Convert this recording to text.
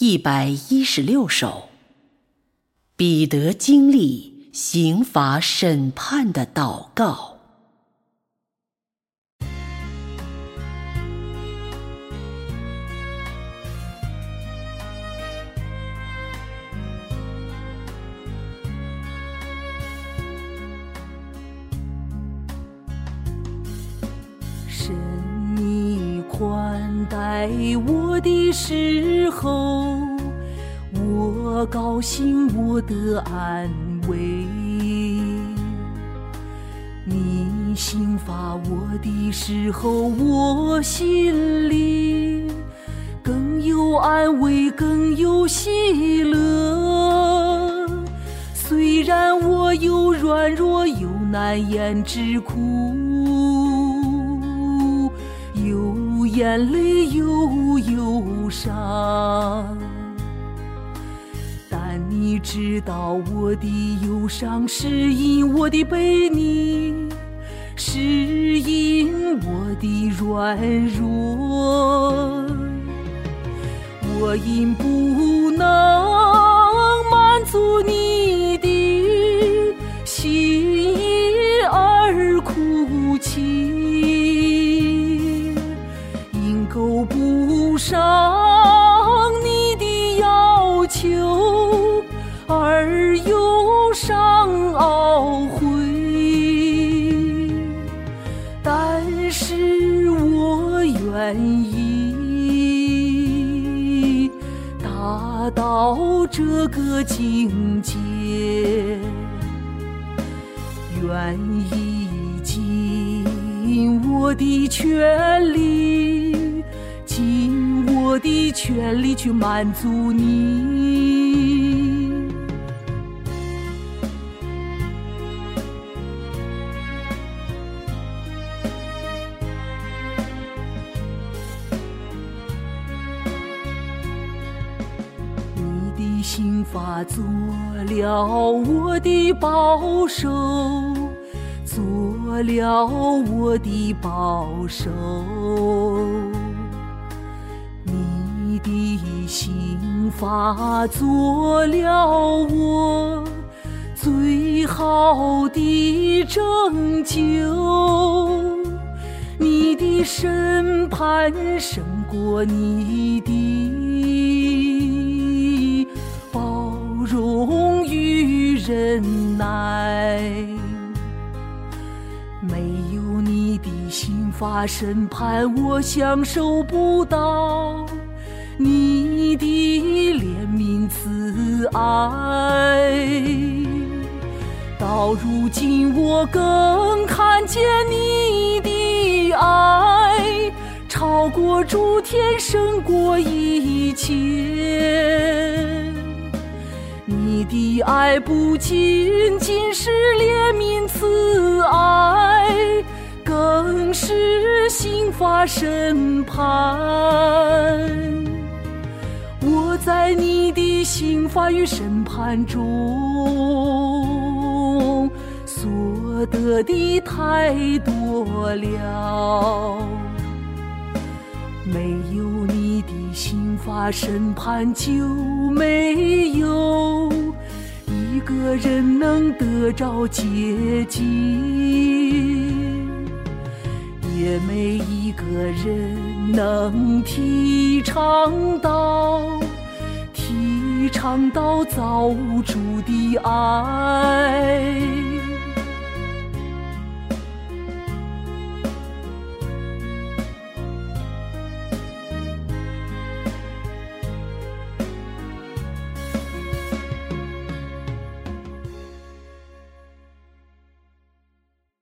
一百一十六首，彼得经历刑罚审判的祷告。宽待我的时候，我高兴，我得安慰。你刑罚我的时候，我心里更有安慰，更有喜乐。虽然我有软弱，有难言之苦。眼泪又忧伤，但你知道我的忧伤是因我的背逆，是因我的软弱，我因不能满足你。到这个境界，愿意尽我的全力。尽我的全力去满足你，心法做了我的保守，做了我的保守。你的心法做了我最好的拯救，你的审判胜过你的忍耐，没有你的刑法审判，我享受不到。你的怜悯慈爱，到如今我更看见你的爱，超过诸天，胜过一切。你的爱不仅仅是怜悯慈爱，更是刑罚审判。我在你的刑罚与审判中所得的太多了，没有你的刑罚审判，就没有个人能得着洁净。也没一个人能体尝到，体尝到造物主的爱。